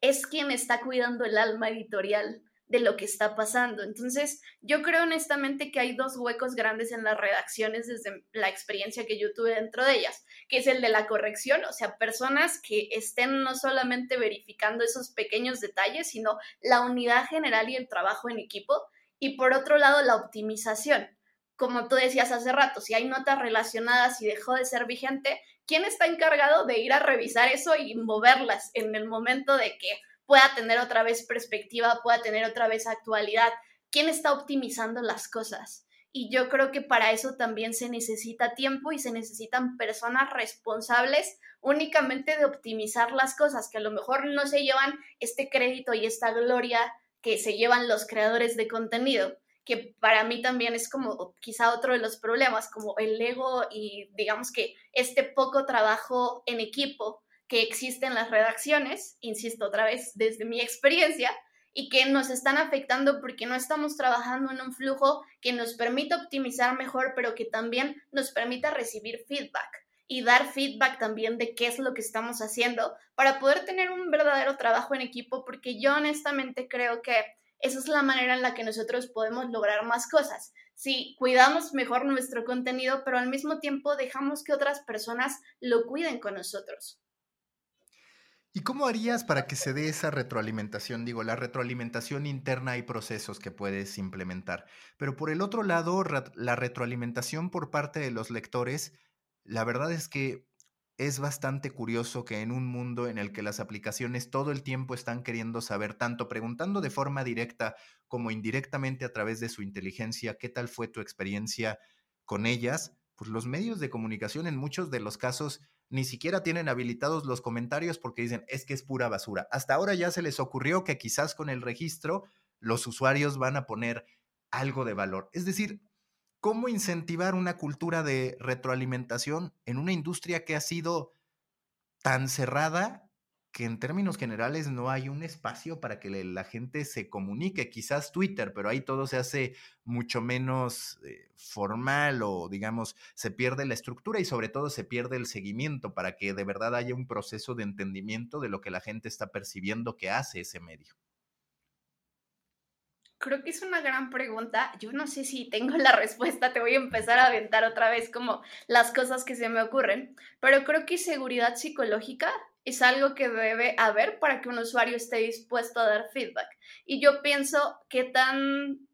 S1: es quien está cuidando el alma editorial de lo que está pasando. Entonces, yo creo honestamente que hay dos huecos grandes en las redacciones desde la experiencia que yo tuve dentro de ellas, que es el de la corrección, o sea, personas que estén no solamente verificando esos pequeños detalles, sino la unidad general y el trabajo en equipo, y por otro lado, la optimización como tú decías hace rato, si hay notas relacionadas y dejó de ser vigente, ¿quién está encargado de ir a revisar eso y moverlas en el momento de que pueda tener otra vez perspectiva, pueda tener otra vez actualidad? ¿Quién está optimizando las cosas? Y yo creo que para eso también se necesita tiempo y se necesitan personas responsables únicamente de optimizar las cosas, que a lo mejor no se llevan este crédito y esta gloria que se llevan los creadores de contenido, que para mí también es como quizá otro de los problemas, como el ego y digamos que este poco trabajo en equipo que existe en las redacciones, insisto otra vez desde mi experiencia, y que nos están afectando porque no estamos trabajando en un flujo que nos permita optimizar mejor, pero que también nos permita recibir feedback y dar feedback también de qué es lo que estamos haciendo para poder tener un verdadero trabajo en equipo, porque yo honestamente creo que esa es la manera en la que nosotros podemos lograr más cosas. Si cuidamos mejor nuestro contenido, pero al mismo tiempo dejamos que otras personas lo cuiden con nosotros.
S2: ¿Y cómo harías para que se dé esa retroalimentación? Digo, la retroalimentación interna hay procesos que puedes implementar, pero por el otro lado, la retroalimentación por parte de los lectores, la verdad es que es bastante curioso que en un mundo en el que las aplicaciones todo el tiempo están queriendo saber, tanto preguntando de forma directa como indirectamente a través de su inteligencia, qué tal fue tu experiencia con ellas, pues los medios de comunicación en muchos de los casos ni siquiera tienen habilitados los comentarios porque dicen, es que es pura basura. Hasta ahora ya se les ocurrió que quizás con el registro los usuarios van a poner algo de valor. Es decir, cómo incentivar una cultura de retroalimentación en una industria que ha sido tan cerrada que en términos generales no hay un espacio para que la gente se comunique, quizás Twitter, pero ahí todo se hace mucho menos eh, formal o digamos se pierde la estructura y sobre todo se pierde el seguimiento para que de verdad haya un proceso de entendimiento de lo que la gente está percibiendo que hace ese medio.
S1: Creo que es una gran pregunta. Yo no sé si tengo la respuesta. Te voy a empezar a aventar otra vez como las cosas que se me ocurren. Pero creo que seguridad psicológica es algo que debe haber para que un usuario esté dispuesto a dar feedback. Y yo pienso qué tan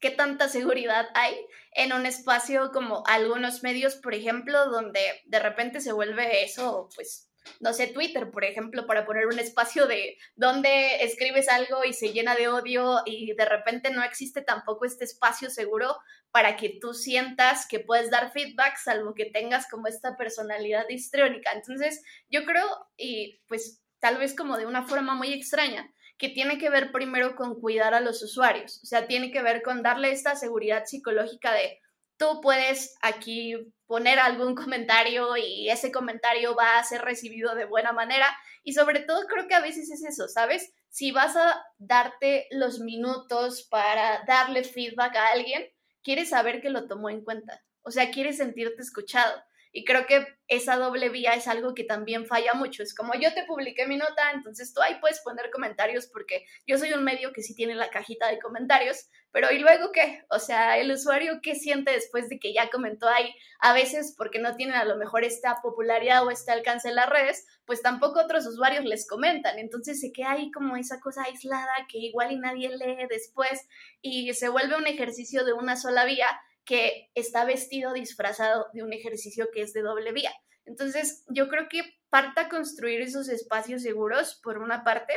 S1: qué tanta seguridad hay en un espacio como algunos medios, por ejemplo, donde de repente se vuelve eso, pues no sé, Twitter, por ejemplo, para poner un espacio de donde escribes algo y se llena de odio y de repente no existe tampoco este espacio seguro para que tú sientas que puedes dar feedback, salvo que tengas como esta personalidad histriónica. Entonces, yo creo, y pues tal vez como de una forma muy extraña, que tiene que ver primero con cuidar a los usuarios, o sea, tiene que ver con darle esta seguridad psicológica de tú puedes aquí poner algún comentario y ese comentario va a ser recibido de buena manera. Y sobre todo creo que a veces es eso, ¿sabes? Si vas a darte los minutos para darle feedback a alguien, quieres saber que lo tomó en cuenta. O sea, quieres sentirte escuchado. Y creo que esa doble vía es algo que también falla mucho. Es como yo te publiqué mi nota, entonces tú ahí puedes poner comentarios porque yo soy un medio que sí tiene la cajita de comentarios, pero ¿y luego qué? O sea, el usuario qué siente después de que ya comentó ahí, a veces porque no tienen a lo mejor esta popularidad o este alcance en las redes, pues tampoco otros usuarios les comentan. Entonces se queda ahí como esa cosa aislada que igual y nadie lee después y se vuelve un ejercicio de una sola vía que está vestido disfrazado de un ejercicio que es de doble vía. Entonces, yo creo que falta construir esos espacios seguros, por una parte,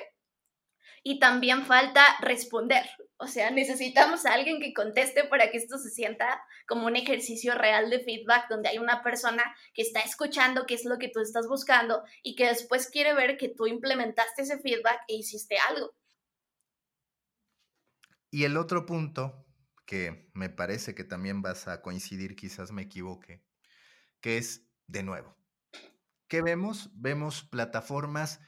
S1: y también falta responder. O sea, necesitamos a alguien que conteste para que esto se sienta como un ejercicio real de feedback, donde hay una persona que está escuchando qué es lo que tú estás buscando y que después quiere ver que tú implementaste ese feedback e hiciste algo.
S2: Y el otro punto que me parece que también vas a coincidir, quizás me equivoque, que es, de nuevo, ¿qué vemos? Vemos plataformas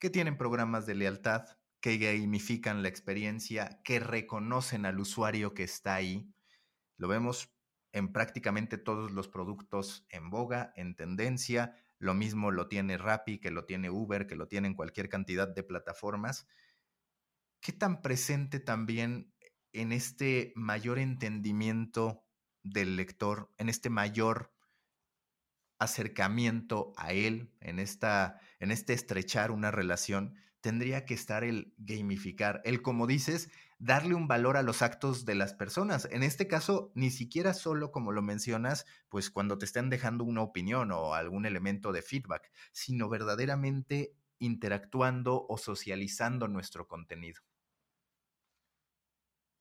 S2: que tienen programas de lealtad, que gamifican la experiencia, que reconocen al usuario que está ahí. Lo vemos en prácticamente todos los productos en boga, en tendencia. Lo mismo lo tiene Rappi, que lo tiene Uber, que lo tiene en cualquier cantidad de plataformas. ¿Qué tan presente también en este mayor entendimiento del lector, en este mayor acercamiento a él, en, esta, en este estrechar una relación, tendría que estar el gamificar, el, como dices, darle un valor a los actos de las personas. En este caso, ni siquiera solo, como lo mencionas, pues cuando te estén dejando una opinión o algún elemento de feedback, sino verdaderamente interactuando o socializando nuestro contenido.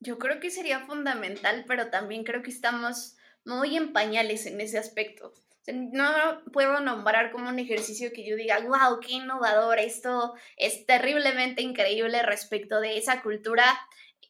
S1: Yo creo que sería fundamental, pero también creo que estamos muy en pañales en ese aspecto. No puedo nombrar como un ejercicio que yo diga, wow, qué innovador, esto es terriblemente increíble respecto de esa cultura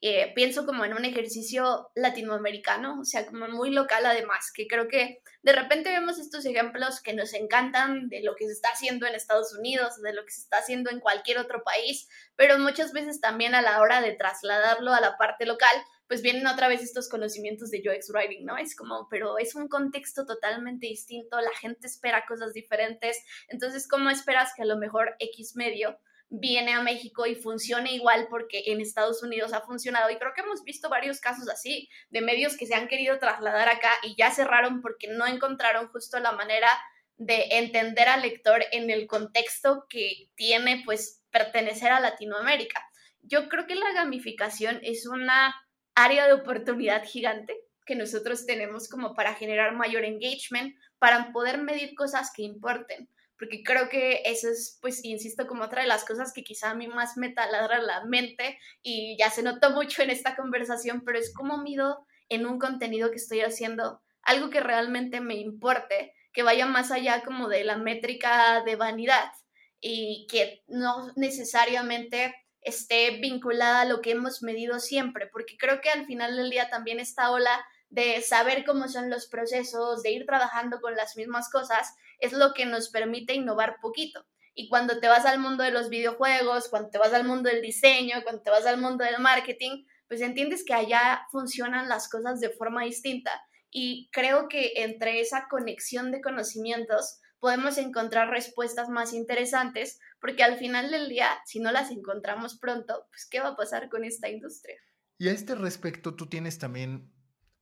S1: eh, pienso como en un ejercicio latinoamericano, o sea, como muy local además, que creo que de repente vemos estos ejemplos que nos encantan de lo que se está haciendo en Estados Unidos, de lo que se está haciendo en cualquier otro país, pero muchas veces también a la hora de trasladarlo a la parte local, pues vienen otra vez estos conocimientos de UX Writing, ¿no? Es como, pero es un contexto totalmente distinto, la gente espera cosas diferentes, entonces, ¿cómo esperas que a lo mejor X medio viene a México y funcione igual porque en Estados Unidos ha funcionado. Y creo que hemos visto varios casos así, de medios que se han querido trasladar acá y ya cerraron porque no encontraron justo la manera de entender al lector en el contexto que tiene pues pertenecer a Latinoamérica. Yo creo que la gamificación es una área de oportunidad gigante que nosotros tenemos como para generar mayor engagement, para poder medir cosas que importen porque creo que eso es, pues, insisto, como otra de las cosas que quizá a mí más me taladra la mente y ya se notó mucho en esta conversación, pero es como mido en un contenido que estoy haciendo algo que realmente me importe, que vaya más allá como de la métrica de vanidad y que no necesariamente esté vinculada a lo que hemos medido siempre, porque creo que al final del día también esta ola de saber cómo son los procesos, de ir trabajando con las mismas cosas, es lo que nos permite innovar poquito. Y cuando te vas al mundo de los videojuegos, cuando te vas al mundo del diseño, cuando te vas al mundo del marketing, pues entiendes que allá funcionan las cosas de forma distinta. Y creo que entre esa conexión de conocimientos podemos encontrar respuestas más interesantes, porque al final del día, si no las encontramos pronto, pues ¿qué va a pasar con esta industria?
S2: Y a este respecto, tú tienes también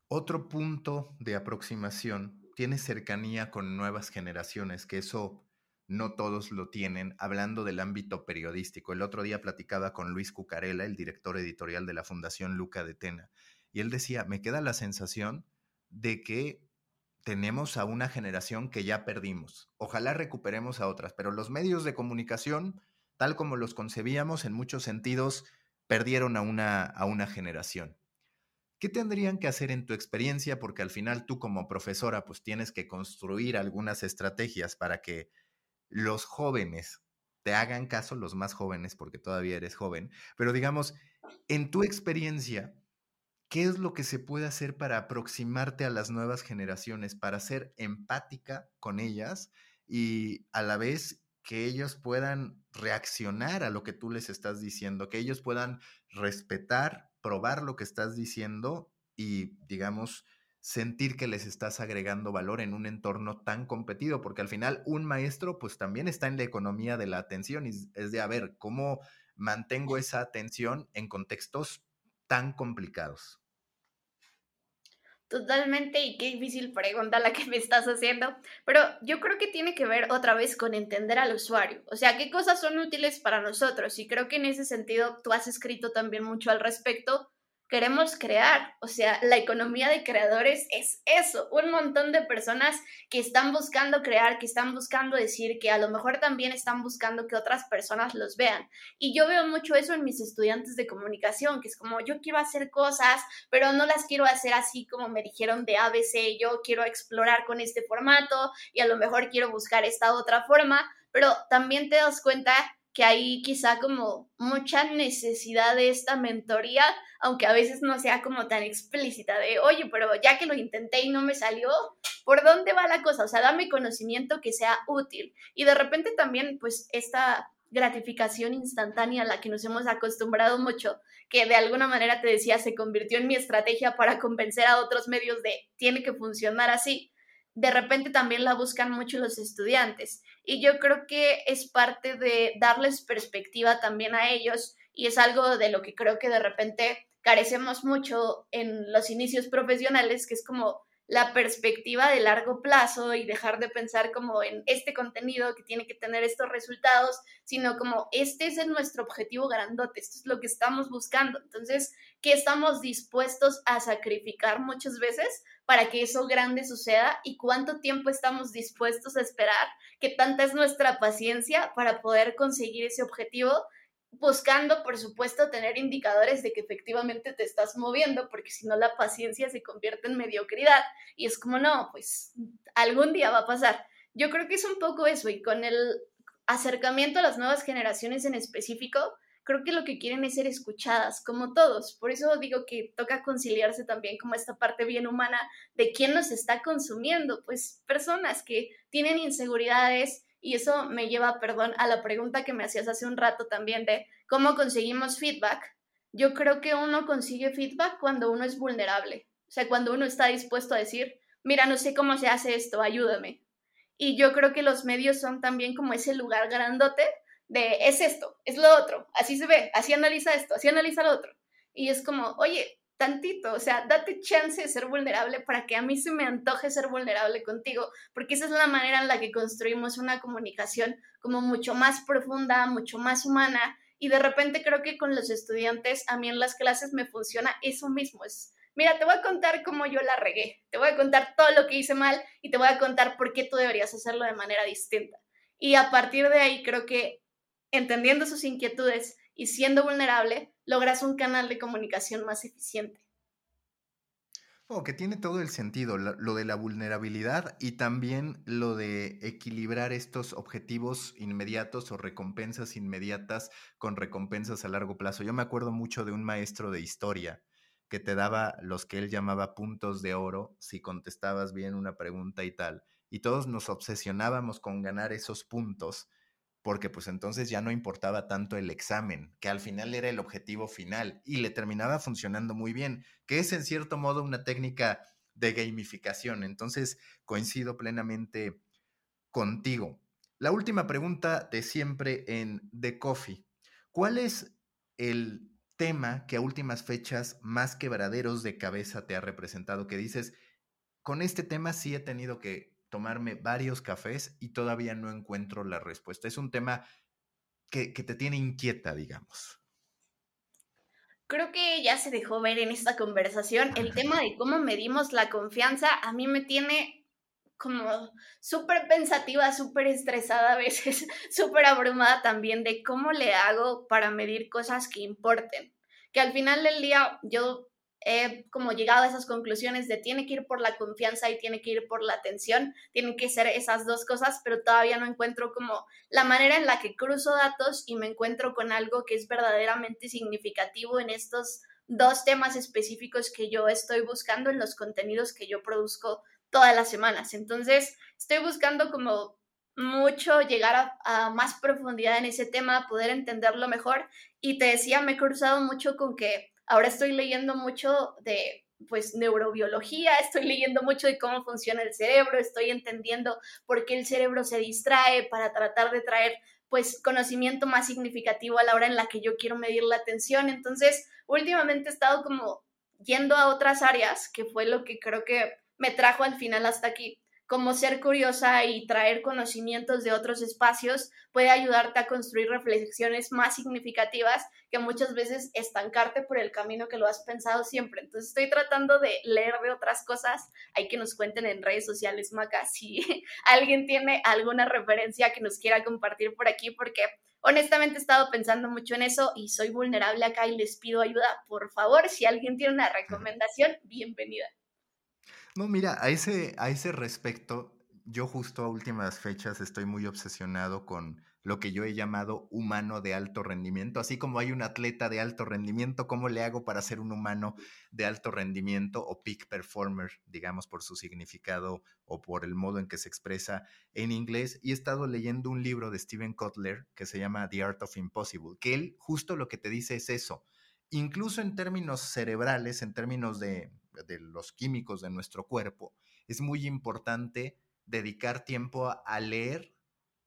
S2: otro punto de aproximación tiene cercanía con nuevas generaciones, que eso no todos lo tienen, hablando del ámbito periodístico. El otro día platicaba con Luis Cucarela, el director editorial de la Fundación Luca de Tena, y él decía, me queda la sensación de que tenemos a una generación que ya perdimos. Ojalá recuperemos a otras, pero los medios de comunicación, tal como los concebíamos, en muchos sentidos, perdieron a una, a una generación. ¿Qué tendrían que hacer en tu experiencia? Porque al final tú como profesora pues tienes que construir algunas estrategias para que los jóvenes te hagan caso, los más jóvenes, porque todavía eres joven, pero digamos, en tu experiencia, ¿qué es lo que se puede hacer para aproximarte a las nuevas generaciones, para ser empática con ellas y a la vez que ellos puedan reaccionar a lo que tú les estás diciendo, que ellos puedan respetar probar lo que estás diciendo y, digamos, sentir que les estás agregando valor en un entorno tan competido, porque al final un maestro pues también está en la economía de la atención y es de, a ver, ¿cómo mantengo esa atención en contextos tan complicados?
S1: Totalmente, y qué difícil pregunta la que me estás haciendo, pero yo creo que tiene que ver otra vez con entender al usuario, o sea, qué cosas son útiles para nosotros, y creo que en ese sentido tú has escrito también mucho al respecto, queremos crear. O sea, la economía de creadores es eso, un montón de personas que están buscando crear, que están buscando decir, que a lo mejor también están buscando que otras personas los vean. Y yo veo mucho eso en mis estudiantes de comunicación, que es como yo quiero hacer cosas, pero no las quiero hacer así como me dijeron de ABC, yo quiero explorar con este formato y a lo mejor quiero buscar esta otra forma, pero también te das cuenta que hay quizá como mucha necesidad de esta mentoría, aunque a veces no sea como tan explícita de, oye, pero ya que lo intenté y no me salió, ¿por dónde va la cosa? O sea, dame conocimiento que sea útil. Y de repente también, pues, esta gratificación instantánea a la que nos hemos acostumbrado mucho, que de alguna manera te decía, se convirtió en mi estrategia para convencer a otros medios de, tiene que funcionar así de repente también la buscan mucho los estudiantes. Y yo creo que es parte de darles perspectiva también a ellos y es algo de lo que creo que de repente carecemos mucho en los inicios profesionales, que es como la perspectiva de largo plazo y dejar de pensar como en este contenido que tiene que tener estos resultados, sino como este es nuestro objetivo grandote, esto es lo que estamos buscando. Entonces, ¿qué estamos dispuestos a sacrificar muchas veces para que eso grande suceda y cuánto tiempo estamos dispuestos a esperar, qué tanta es nuestra paciencia para poder conseguir ese objetivo buscando, por supuesto, tener indicadores de que efectivamente te estás moviendo, porque si no la paciencia se convierte en mediocridad y es como, no, pues algún día va a pasar. Yo creo que es un poco eso y con el acercamiento a las nuevas generaciones en específico, creo que lo que quieren es ser escuchadas, como todos. Por eso digo que toca conciliarse también como esta parte bien humana de quién nos está consumiendo, pues personas que tienen inseguridades y eso me lleva, perdón, a la pregunta que me hacías hace un rato también de cómo conseguimos feedback. Yo creo que uno consigue feedback cuando uno es vulnerable, o sea, cuando uno está dispuesto a decir, mira, no sé cómo se hace esto, ayúdame. Y yo creo que los medios son también como ese lugar grandote de es esto, es lo otro, así se ve, así analiza esto, así analiza lo otro. Y es como, oye, tantito, o sea, date chance de ser vulnerable para que a mí se me antoje ser vulnerable contigo, porque esa es la manera en la que construimos una comunicación como mucho más profunda, mucho más humana. Y de repente creo que con los estudiantes, a mí en las clases me funciona eso mismo, es mira, te voy a contar cómo yo la regué, te voy a contar todo lo que hice mal y te voy a contar por qué tú deberías hacerlo de manera distinta. Y a partir de ahí creo que entendiendo sus inquietudes y siendo vulnerable, logras un canal de comunicación más eficiente.
S2: Oh, que tiene todo el sentido, lo de la vulnerabilidad y también lo de equilibrar estos objetivos inmediatos o recompensas inmediatas con recompensas a largo plazo. Yo me acuerdo mucho de un maestro de historia que te daba los que él llamaba puntos de oro si contestabas bien una pregunta y tal. Y todos nos obsesionábamos con ganar esos puntos porque pues entonces ya no importaba tanto el examen, que al final era el objetivo final y le terminaba funcionando muy bien, que es en cierto modo una técnica de gamificación. Entonces coincido plenamente contigo. La última pregunta de siempre en The Coffee. ¿Cuál es el tema que a últimas fechas más quebraderos de cabeza te ha representado? Que dices, con este tema sí he tenido que tomarme varios cafés y todavía no encuentro la respuesta. Es un tema que, te tiene inquieta, digamos.
S1: Creo que ya se dejó ver en esta conversación el tema de cómo medimos la confianza. A mí me tiene como súper pensativa, súper estresada a veces, súper abrumada también de cómo le hago para medir cosas que importen. Que al final del día yo he como llegado a esas conclusiones de tiene que ir por la confianza y tiene que ir por la atención, tienen que ser esas dos cosas, pero todavía no encuentro como la manera en la que cruzo datos y me encuentro con algo que es verdaderamente significativo en estos dos temas específicos que yo estoy buscando en los contenidos que yo produzco todas las semanas. Entonces, estoy buscando como mucho llegar a, a, más profundidad en ese tema, poder entenderlo mejor. Y te decía, me he cruzado mucho con que Ahora estoy leyendo mucho de pues neurobiología, estoy leyendo mucho de cómo funciona el cerebro, estoy entendiendo por qué el cerebro se distrae para tratar de traer pues conocimiento más significativo a la hora en la que yo quiero medir la atención. Entonces, últimamente he estado como yendo a otras áreas, que fue lo que creo que me trajo al final hasta aquí como ser curiosa y traer conocimientos de otros espacios puede ayudarte a construir reflexiones más significativas que muchas veces estancarte por el camino que lo has pensado siempre. Entonces estoy tratando de leer de otras cosas. Hay que nos cuenten en redes sociales, Maca, si alguien tiene alguna referencia que nos quiera compartir por aquí, porque honestamente he estado pensando mucho en eso y soy vulnerable acá y les pido ayuda. Por favor, si alguien tiene una recomendación, bienvenida.
S2: No, mira, a ese, a ese respecto, yo justo a últimas fechas estoy muy obsesionado con lo que yo he llamado humano de alto rendimiento. Así como hay un atleta de alto rendimiento, ¿cómo le hago para ser un humano de alto rendimiento o peak performer, digamos, por su significado o por el modo en que se expresa en inglés? Y he estado leyendo un libro de Steven Kotler que se llama The Art of Impossible, que él justo lo que te dice es eso. Incluso en términos cerebrales, en términos de de los químicos de nuestro cuerpo, es muy importante dedicar tiempo a, leer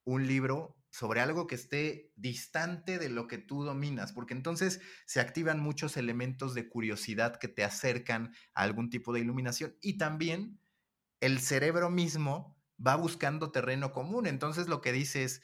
S2: un libro sobre algo que esté distante de lo que tú dominas, porque entonces se activan muchos elementos de curiosidad que te acercan a algún tipo de iluminación y también el cerebro mismo va buscando terreno común. Entonces lo que dice es,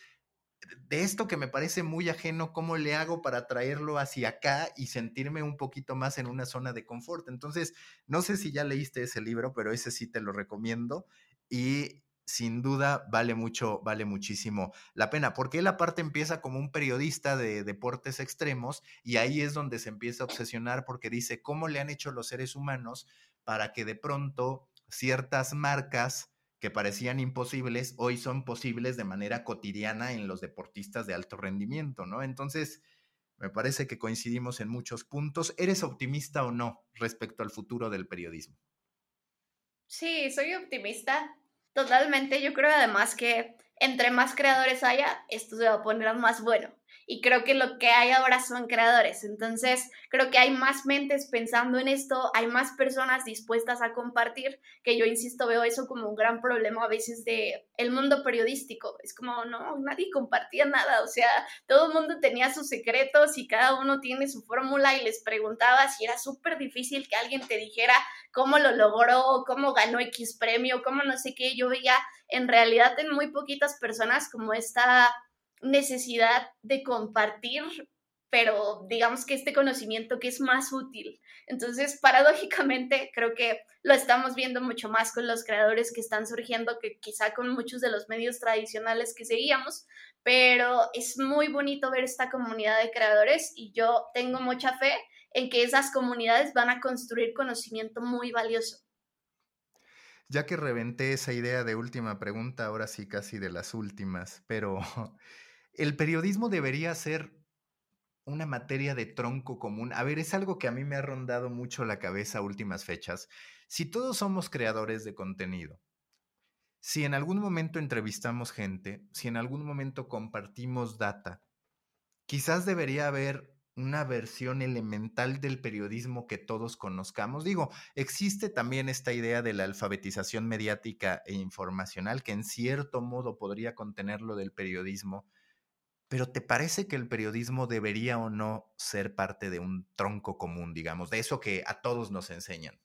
S2: de esto que me parece muy ajeno, ¿cómo le hago para traerlo hacia acá y sentirme un poquito más en una zona de confort? Entonces, no sé si ya leíste ese libro, pero ese sí te lo recomiendo y sin duda vale mucho, vale muchísimo la pena, porque él aparte empieza como un periodista de deportes extremos y ahí es donde se empieza a obsesionar porque dice cómo le han hecho los seres humanos para que de pronto ciertas marcas que parecían imposibles, hoy son posibles de manera cotidiana en los deportistas de alto rendimiento, ¿no? Entonces, me parece que coincidimos en muchos puntos. ¿Eres optimista o no respecto al futuro del periodismo?
S1: Sí, soy optimista. Totalmente. Yo creo además que entre más creadores haya, esto se va a poner más bueno y creo que lo que hay ahora son creadores. Entonces, creo que hay más mentes pensando en esto, hay más personas dispuestas a compartir, que yo insisto, veo eso como un gran problema a veces de el mundo periodístico. Es como, no, nadie compartía nada, o sea, todo el mundo tenía sus secretos y cada uno tiene su fórmula y les preguntaba si era súper difícil que alguien te dijera cómo lo logró, cómo ganó X premio, cómo no sé qué. Yo veía en realidad en muy poquitas personas como esta necesidad de compartir, pero digamos que este conocimiento que es más útil. Entonces, paradójicamente, creo que lo estamos viendo mucho más con los creadores que están surgiendo que quizá con muchos de los medios tradicionales que seguíamos, pero es muy bonito ver esta comunidad de creadores y yo tengo mucha fe en que esas comunidades van a construir conocimiento muy valioso.
S2: Ya que reventé esa idea de última pregunta, ahora sí casi de las últimas, pero el periodismo debería ser una materia de tronco común. A ver, es algo que a mí me ha rondado mucho la cabeza últimas fechas. Si todos somos creadores de contenido, si en algún momento entrevistamos gente, si en algún momento compartimos data, quizás debería haber una versión elemental del periodismo que todos conozcamos. Digo, existe también esta idea de la alfabetización mediática e informacional que en cierto modo podría contener lo del periodismo, pero ¿te parece que el periodismo debería o no ser parte de un tronco común, digamos, de eso que a todos nos enseñan?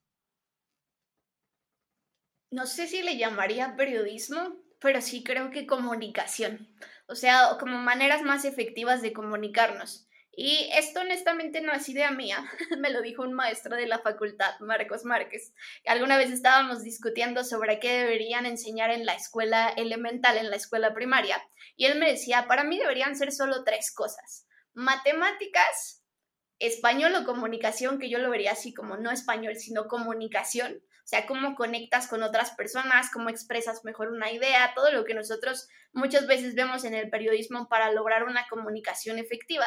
S1: No sé si le llamaría periodismo, pero sí creo que comunicación. O sea, como maneras más efectivas de comunicarnos. Y esto honestamente no es idea mía, me lo dijo un maestro de la facultad, Marcos Márquez. Alguna vez estábamos discutiendo sobre qué deberían enseñar en la escuela elemental, en la escuela primaria, y él me decía, para mí deberían ser solo tres cosas, matemáticas, español o comunicación, que yo lo vería así como no español, sino comunicación, o sea, cómo conectas con otras personas, cómo expresas mejor una idea, todo lo que nosotros muchas veces vemos en el periodismo para lograr una comunicación efectiva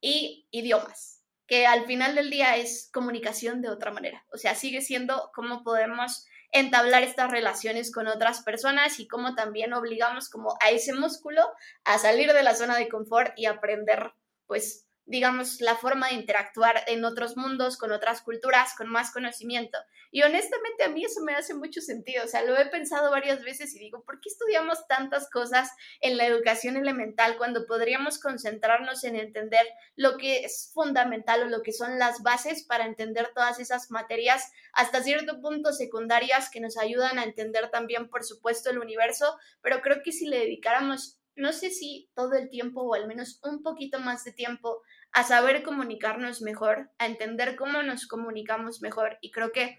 S1: y idiomas, que al final del día es comunicación de otra manera. O sea, sigue siendo cómo podemos entablar estas relaciones con otras personas y cómo también obligamos como a ese músculo a salir de la zona de confort y aprender pues digamos, la forma de interactuar en otros mundos, con otras culturas, con más conocimiento. Y honestamente a mí eso me hace mucho sentido, o sea, lo he pensado varias veces y digo, ¿por qué estudiamos tantas cosas en la educación elemental cuando podríamos concentrarnos en entender lo que es fundamental o lo que son las bases para entender todas esas materias hasta cierto punto secundarias que nos ayudan a entender también, por supuesto, el universo, pero creo que si le dedicáramos no sé si todo el tiempo o al menos un poquito más de tiempo a saber comunicarnos mejor, a entender cómo nos comunicamos mejor. Y creo que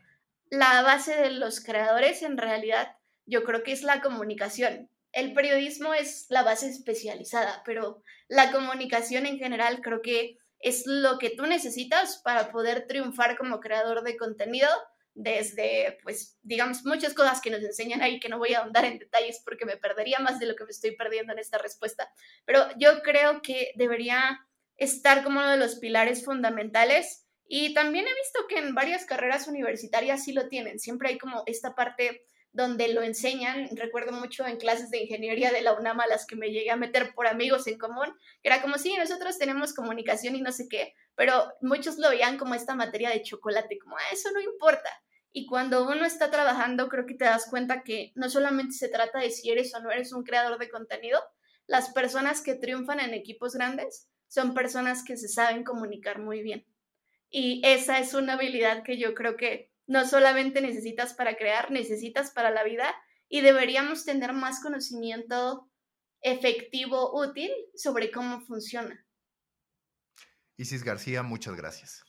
S1: la base de los creadores en realidad yo creo que es la comunicación. El periodismo es la base especializada, pero la comunicación en general creo que es lo que tú necesitas para poder triunfar como creador de contenido desde, pues, digamos, muchas cosas que nos enseñan ahí que no voy a ahondar en detalles porque me perdería más de lo que me estoy perdiendo en esta respuesta. Pero yo creo que debería estar como uno de los pilares fundamentales. Y también he visto que en varias carreras universitarias sí lo tienen. Siempre hay como esta parte donde lo enseñan. Recuerdo mucho en clases de ingeniería de la UNAM a las que me llegué a meter por amigos en común, que era como, sí, nosotros tenemos comunicación y no sé qué, pero muchos lo veían como esta materia de chocolate, como, ah, eso no importa. Y cuando uno está trabajando, creo que te das cuenta que no solamente se trata de si eres o no eres un creador de contenido, las personas que triunfan en equipos grandes son personas que se saben comunicar muy bien. Y esa es una habilidad que yo creo que no solamente necesitas para crear, necesitas para la vida y deberíamos tener más conocimiento efectivo, útil sobre cómo funciona.
S2: Isis García, muchas gracias.